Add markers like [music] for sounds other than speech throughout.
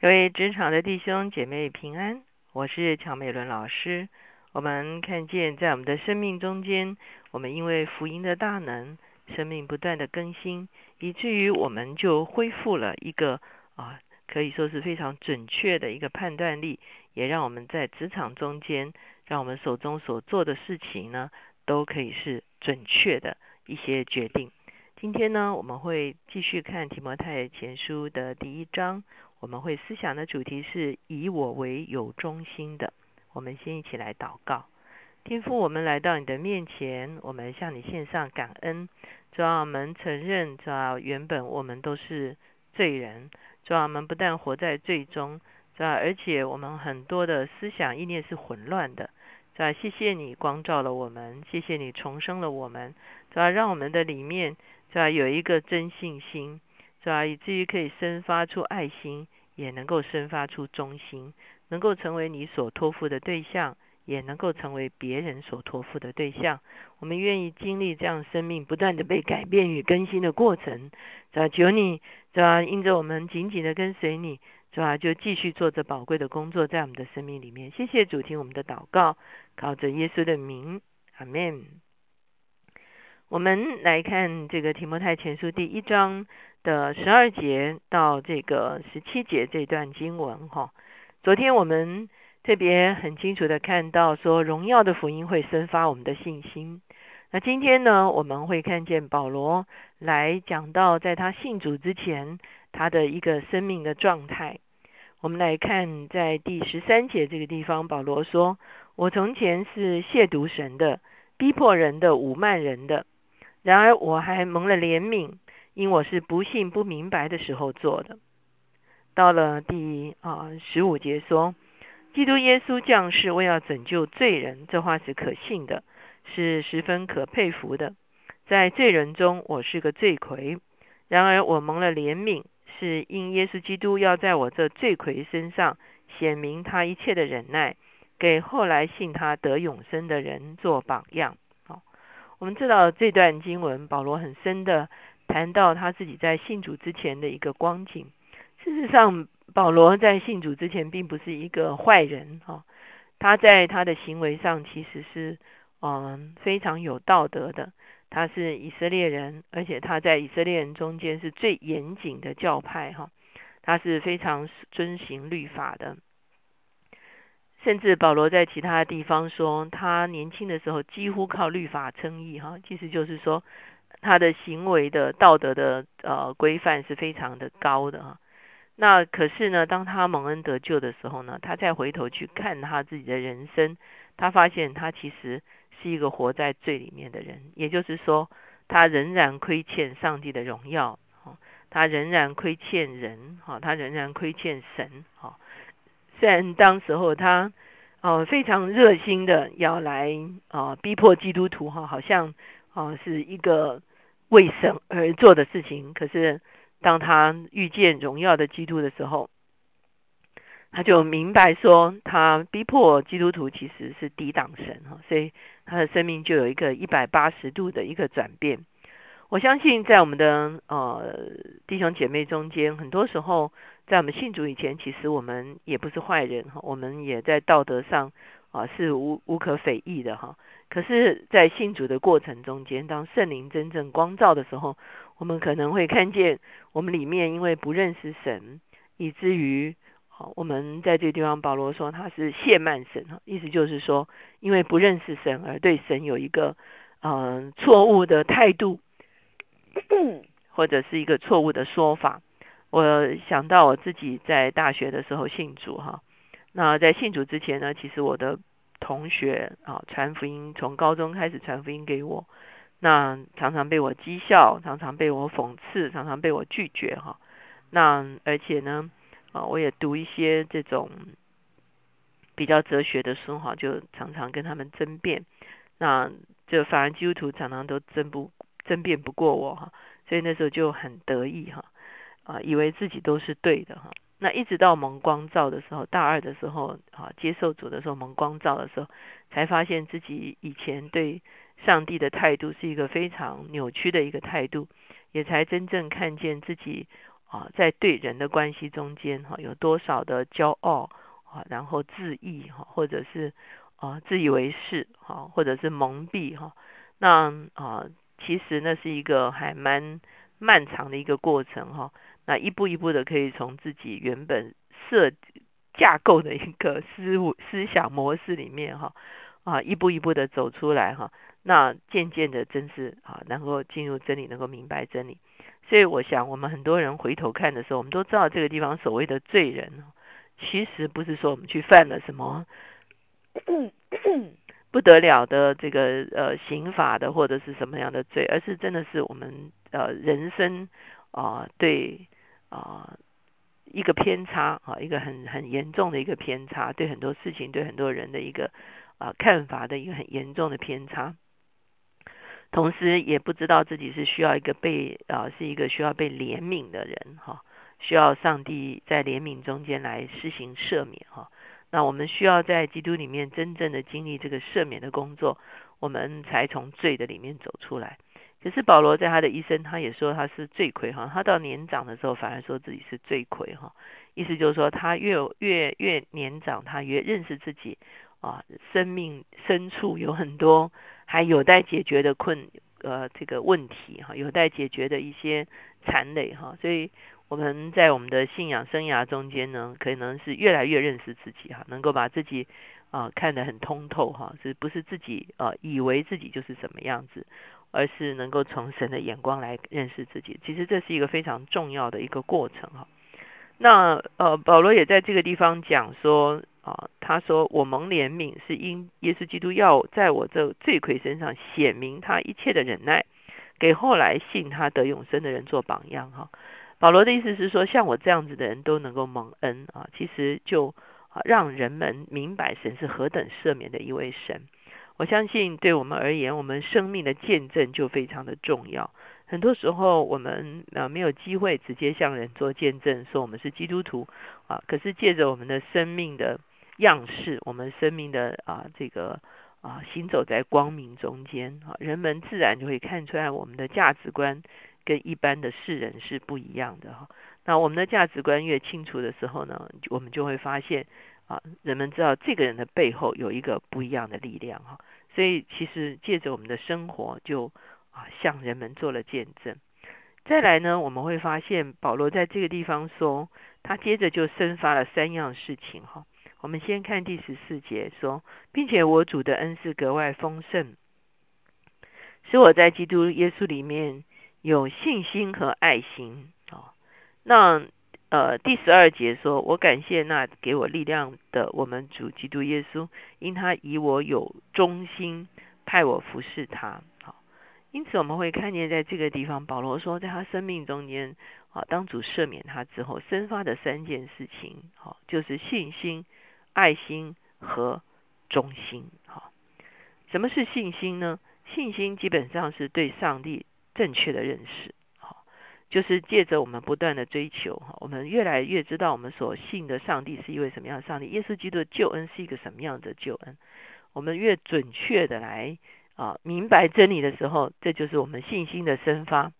各位职场的弟兄姐妹平安，我是乔美伦老师。我们看见在我们的生命中间，我们因为福音的大能，生命不断的更新，以至于我们就恢复了一个啊，可以说是非常准确的一个判断力，也让我们在职场中间，让我们手中所做的事情呢，都可以是准确的一些决定。今天呢，我们会继续看提摩太前书的第一章。我们会思想的主题是以我为有中心的。我们先一起来祷告，天父，我们来到你的面前，我们向你献上感恩。主要我们承认，主要原本我们都是罪人，主要我们不但活在罪中，主要而且我们很多的思想意念是混乱的。主要谢谢你光照了我们，谢谢你重生了我们，主要让我们的里面是吧有一个真信心。是吧？以至于可以生发出爱心，也能够生发出忠心，能够成为你所托付的对象，也能够成为别人所托付的对象。我们愿意经历这样生命不断的被改变与更新的过程。是吧？求你，是吧？因着我们紧紧的跟随你，是吧？就继续做着宝贵的工作在我们的生命里面。谢谢主听我们的祷告，靠着耶稣的名，阿门。我们来看这个提摩太前书第一章。的十二节到这个十七节这段经文哈，昨天我们特别很清楚的看到说，荣耀的福音会生发我们的信心。那今天呢，我们会看见保罗来讲到在他信主之前他的一个生命的状态。我们来看在第十三节这个地方，保罗说：“我从前是亵渎神的，逼迫人的，侮慢人的，然而我还蒙了怜悯。”因我是不信不明白的时候做的。到了第啊十五节说，基督耶稣降世为要拯救罪人，这话是可信的，是十分可佩服的。在罪人中，我是个罪魁，然而我蒙了怜悯，是因耶稣基督要在我这罪魁身上显明他一切的忍耐，给后来信他得永生的人做榜样。我们知道这段经文，保罗很深的。谈到他自己在信主之前的一个光景，事实上，保罗在信主之前并不是一个坏人哈，他在他的行为上其实是嗯非常有道德的，他是以色列人，而且他在以色列人中间是最严谨的教派哈，他是非常遵行律法的，甚至保罗在其他地方说，他年轻的时候几乎靠律法称义哈，其实就是说。他的行为的道德的呃规范是非常的高的哈，那可是呢，当他蒙恩得救的时候呢，他再回头去看他自己的人生，他发现他其实是一个活在罪里面的人，也就是说，他仍然亏欠上帝的荣耀，哈他仍然亏欠人，哈，他仍然亏欠神，哈。虽然当时候他哦非常热心的要来啊逼迫基督徒哈，好像啊是一个。为神而做的事情，可是当他遇见荣耀的基督的时候，他就明白说，他逼迫基督徒其实是抵挡神哈，所以他的生命就有一个一百八十度的一个转变。我相信在我们的呃弟兄姐妹中间，很多时候在我们信主以前，其实我们也不是坏人哈，我们也在道德上啊是无无可非议的哈。可是，在信主的过程中间，当圣灵真正光照的时候，我们可能会看见我们里面因为不认识神，以至于好，我们在这个地方，保罗说他是亵慢神哈，意思就是说，因为不认识神而对神有一个嗯错误的态度，或者是一个错误的说法。我想到我自己在大学的时候信主哈，那在信主之前呢，其实我的。同学啊，传福音从高中开始传福音给我，那常常被我讥笑，常常被我讽刺，常常被我拒绝哈。那而且呢，啊，我也读一些这种比较哲学的书哈，就常常跟他们争辩。那就反而基督徒常常都争不争辩不过我哈，所以那时候就很得意哈，啊，以为自己都是对的哈。那一直到蒙光照的时候，大二的时候啊，接受主的时候蒙光照的时候，才发现自己以前对上帝的态度是一个非常扭曲的一个态度，也才真正看见自己啊，在对人的关系中间哈，有多少的骄傲啊，然后自义哈，或者是啊自以为是哈，或者是蒙蔽哈，那啊，其实那是一个还蛮漫长的一个过程哈。那一步一步的可以从自己原本设架构的一个思思想模式里面哈啊，一步一步的走出来哈。那渐渐的，真是啊，能够进入真理，能够明白真理。所以我想，我们很多人回头看的时候，我们都知道这个地方所谓的罪人，其实不是说我们去犯了什么 [coughs] 不得了的这个呃刑法的或者是什么样的罪，而是真的是我们呃人生啊对啊一个偏差啊一个很很严重的一个偏差，对很多事情对很多人的一个啊看法的一个很严重的偏差。同时也不知道自己是需要一个被啊，是一个需要被怜悯的人哈，需要上帝在怜悯中间来施行赦免哈。那我们需要在基督里面真正的经历这个赦免的工作，我们才从罪的里面走出来。可是保罗在他的一生，他也说他是罪魁哈。他到年长的时候，反而说自己是罪魁哈。意思就是说，他越越越年长，他越认识自己啊，生命深处有很多。还有待解决的困呃这个问题哈，有待解决的一些残累哈，所以我们在我们的信仰生涯中间呢，可能是越来越认识自己哈，能够把自己啊看得很通透哈，是不是自己啊以为自己就是什么样子，而是能够从神的眼光来认识自己，其实这是一个非常重要的一个过程哈。那呃保罗也在这个地方讲说。啊，他说我蒙怜悯是因耶稣基督要在我这罪魁身上显明他一切的忍耐，给后来信他得永生的人做榜样哈。保罗的意思是说，像我这样子的人都能够蒙恩啊，其实就让人们明白神是何等赦免的一位神。我相信对我们而言，我们生命的见证就非常的重要。很多时候我们呃没有机会直接向人做见证，说我们是基督徒啊，可是借着我们的生命的。样式，我们生命的啊，这个啊，行走在光明中间啊，人们自然就会看出来我们的价值观跟一般的世人是不一样的哈。那我们的价值观越清楚的时候呢，我们就会发现啊，人们知道这个人的背后有一个不一样的力量哈。所以其实借着我们的生活，就啊向人们做了见证。再来呢，我们会发现保罗在这个地方说，他接着就生发了三样事情哈。我们先看第十四节说，并且我主的恩是格外丰盛，使我在基督耶稣里面有信心和爱心。哦，那呃第十二节说，我感谢那给我力量的我们主基督耶稣，因他以我有忠心，派我服侍他。好，因此我们会看见在这个地方，保罗说，在他生命中间，啊，当主赦免他之后，生发的三件事情，好，就是信心。爱心和忠心，哈，什么是信心呢？信心基本上是对上帝正确的认识，好，就是借着我们不断的追求，我们越来越知道我们所信的上帝是一位什么样的上帝，耶稣基督的救恩是一个什么样的救恩。我们越准确的来啊明白真理的时候，这就是我们信心的生发。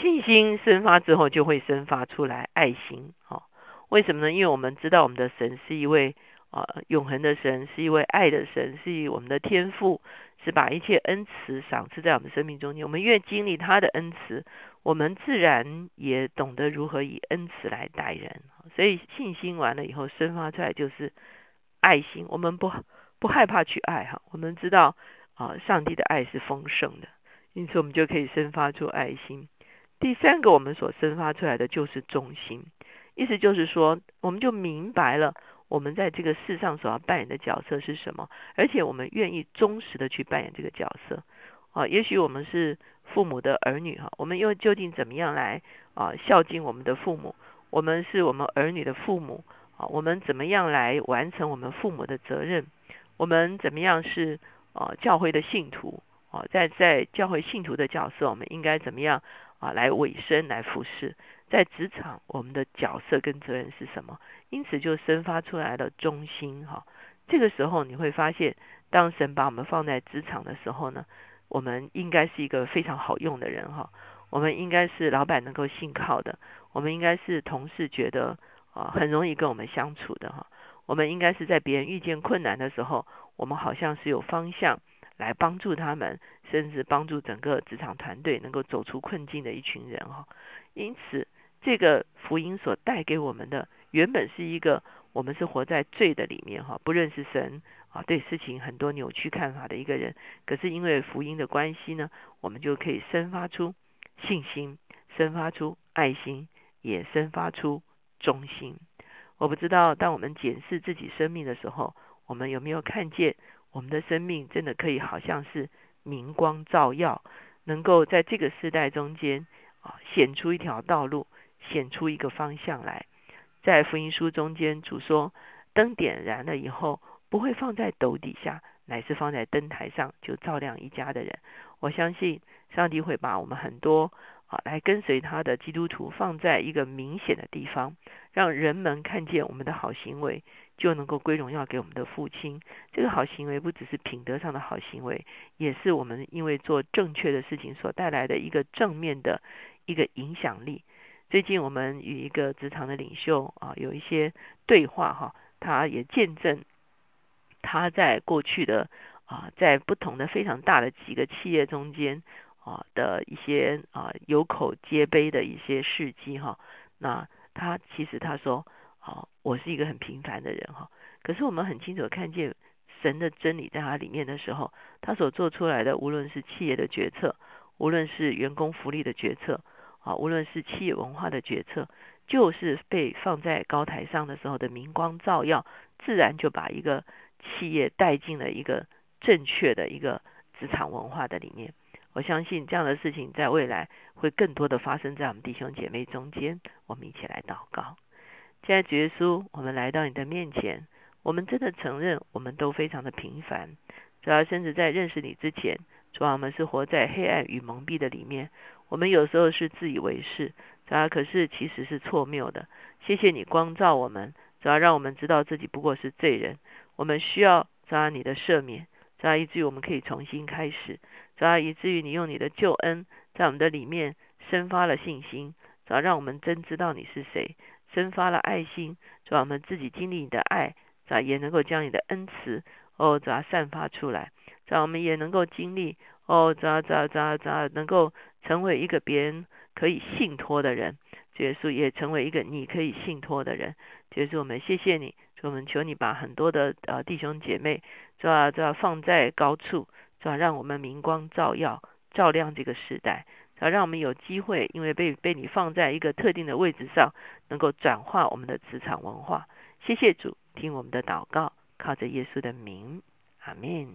信心生发之后，就会生发出来爱心，好，为什么呢？因为我们知道我们的神是一位。啊，永恒的神是一位爱的神，是以我们的天赋，是把一切恩慈赏赐在我们生命中间。我们越经历他的恩慈，我们自然也懂得如何以恩慈来待人。所以信心完了以后，生发出来就是爱心。我们不不害怕去爱哈，我们知道啊，上帝的爱是丰盛的，因此我们就可以生发出爱心。第三个，我们所生发出来的就是忠心，意思就是说，我们就明白了。我们在这个世上所要扮演的角色是什么？而且我们愿意忠实的去扮演这个角色啊。也许我们是父母的儿女哈，我们又究竟怎么样来啊孝敬我们的父母？我们是我们儿女的父母啊，我们怎么样来完成我们父母的责任？我们怎么样是啊教会的信徒啊？在在教会信徒的角色，我们应该怎么样啊来委身来服侍？在职场，我们的角色跟责任是什么？因此就生发出来了忠心哈。这个时候你会发现，当神把我们放在职场的时候呢，我们应该是一个非常好用的人哈。我们应该是老板能够信靠的，我们应该是同事觉得啊很容易跟我们相处的哈。我们应该是在别人遇见困难的时候，我们好像是有方向来帮助他们，甚至帮助整个职场团队能够走出困境的一群人哈。因此，这个福音所带给我们的，原本是一个我们是活在罪的里面哈，不认识神啊，对事情很多扭曲看法的一个人。可是因为福音的关系呢，我们就可以生发出信心，生发出爱心，也生发出忠心。我不知道，当我们检视自己生命的时候，我们有没有看见我们的生命真的可以好像是明光照耀，能够在这个时代中间啊显出一条道路，显出一个方向来。在福音书中间，主说灯点燃了以后，不会放在斗底下，乃是放在灯台上，就照亮一家的人。我相信上帝会把我们很多。啊，来跟随他的基督徒放在一个明显的地方，让人们看见我们的好行为，就能够归荣耀给我们的父亲。这个好行为不只是品德上的好行为，也是我们因为做正确的事情所带来的一个正面的一个影响力。最近我们与一个职场的领袖啊有一些对话哈，他也见证他在过去的啊在不同的非常大的几个企业中间。啊的一些啊有口皆碑的一些事迹哈，那他其实他说，啊我是一个很平凡的人哈，可是我们很清楚看见神的真理在他里面的时候，他所做出来的无论是企业的决策，无论是员工福利的决策，啊无论是企业文化的决策，就是被放在高台上的时候的明光照耀，自然就把一个企业带进了一个正确的一个职场文化的里面。我相信这样的事情在未来会更多的发生在我们弟兄姐妹中间。我们一起来祷告。现在主耶稣，我们来到你的面前，我们真的承认我们都非常的平凡。主要甚至在认识你之前，主要我们是活在黑暗与蒙蔽的里面。我们有时候是自以为是，主要可是其实是错谬的。谢谢你光照我们，主要让我们知道自己不过是罪人，我们需要主要你的赦免，主要以至于我们可以重新开始。主要以至于你用你的救恩在我们的里面生发了信心，主要让我们真知道你是谁，生发了爱心，主要我们自己经历你的爱，主要也能够将你的恩慈哦，主要散发出来，主要我们也能够经历哦，主要主要主要主要能够成为一个别人可以信托的人，耶稣也成为一个你可以信托的人，耶稣我们谢谢你，我们求你把很多的呃弟兄姐妹主要主要放在高处。主要让我们明光照耀，照亮这个时代。主要让我们有机会，因为被被你放在一个特定的位置上，能够转化我们的职场文化。谢谢主，听我们的祷告，靠着耶稣的名，阿门。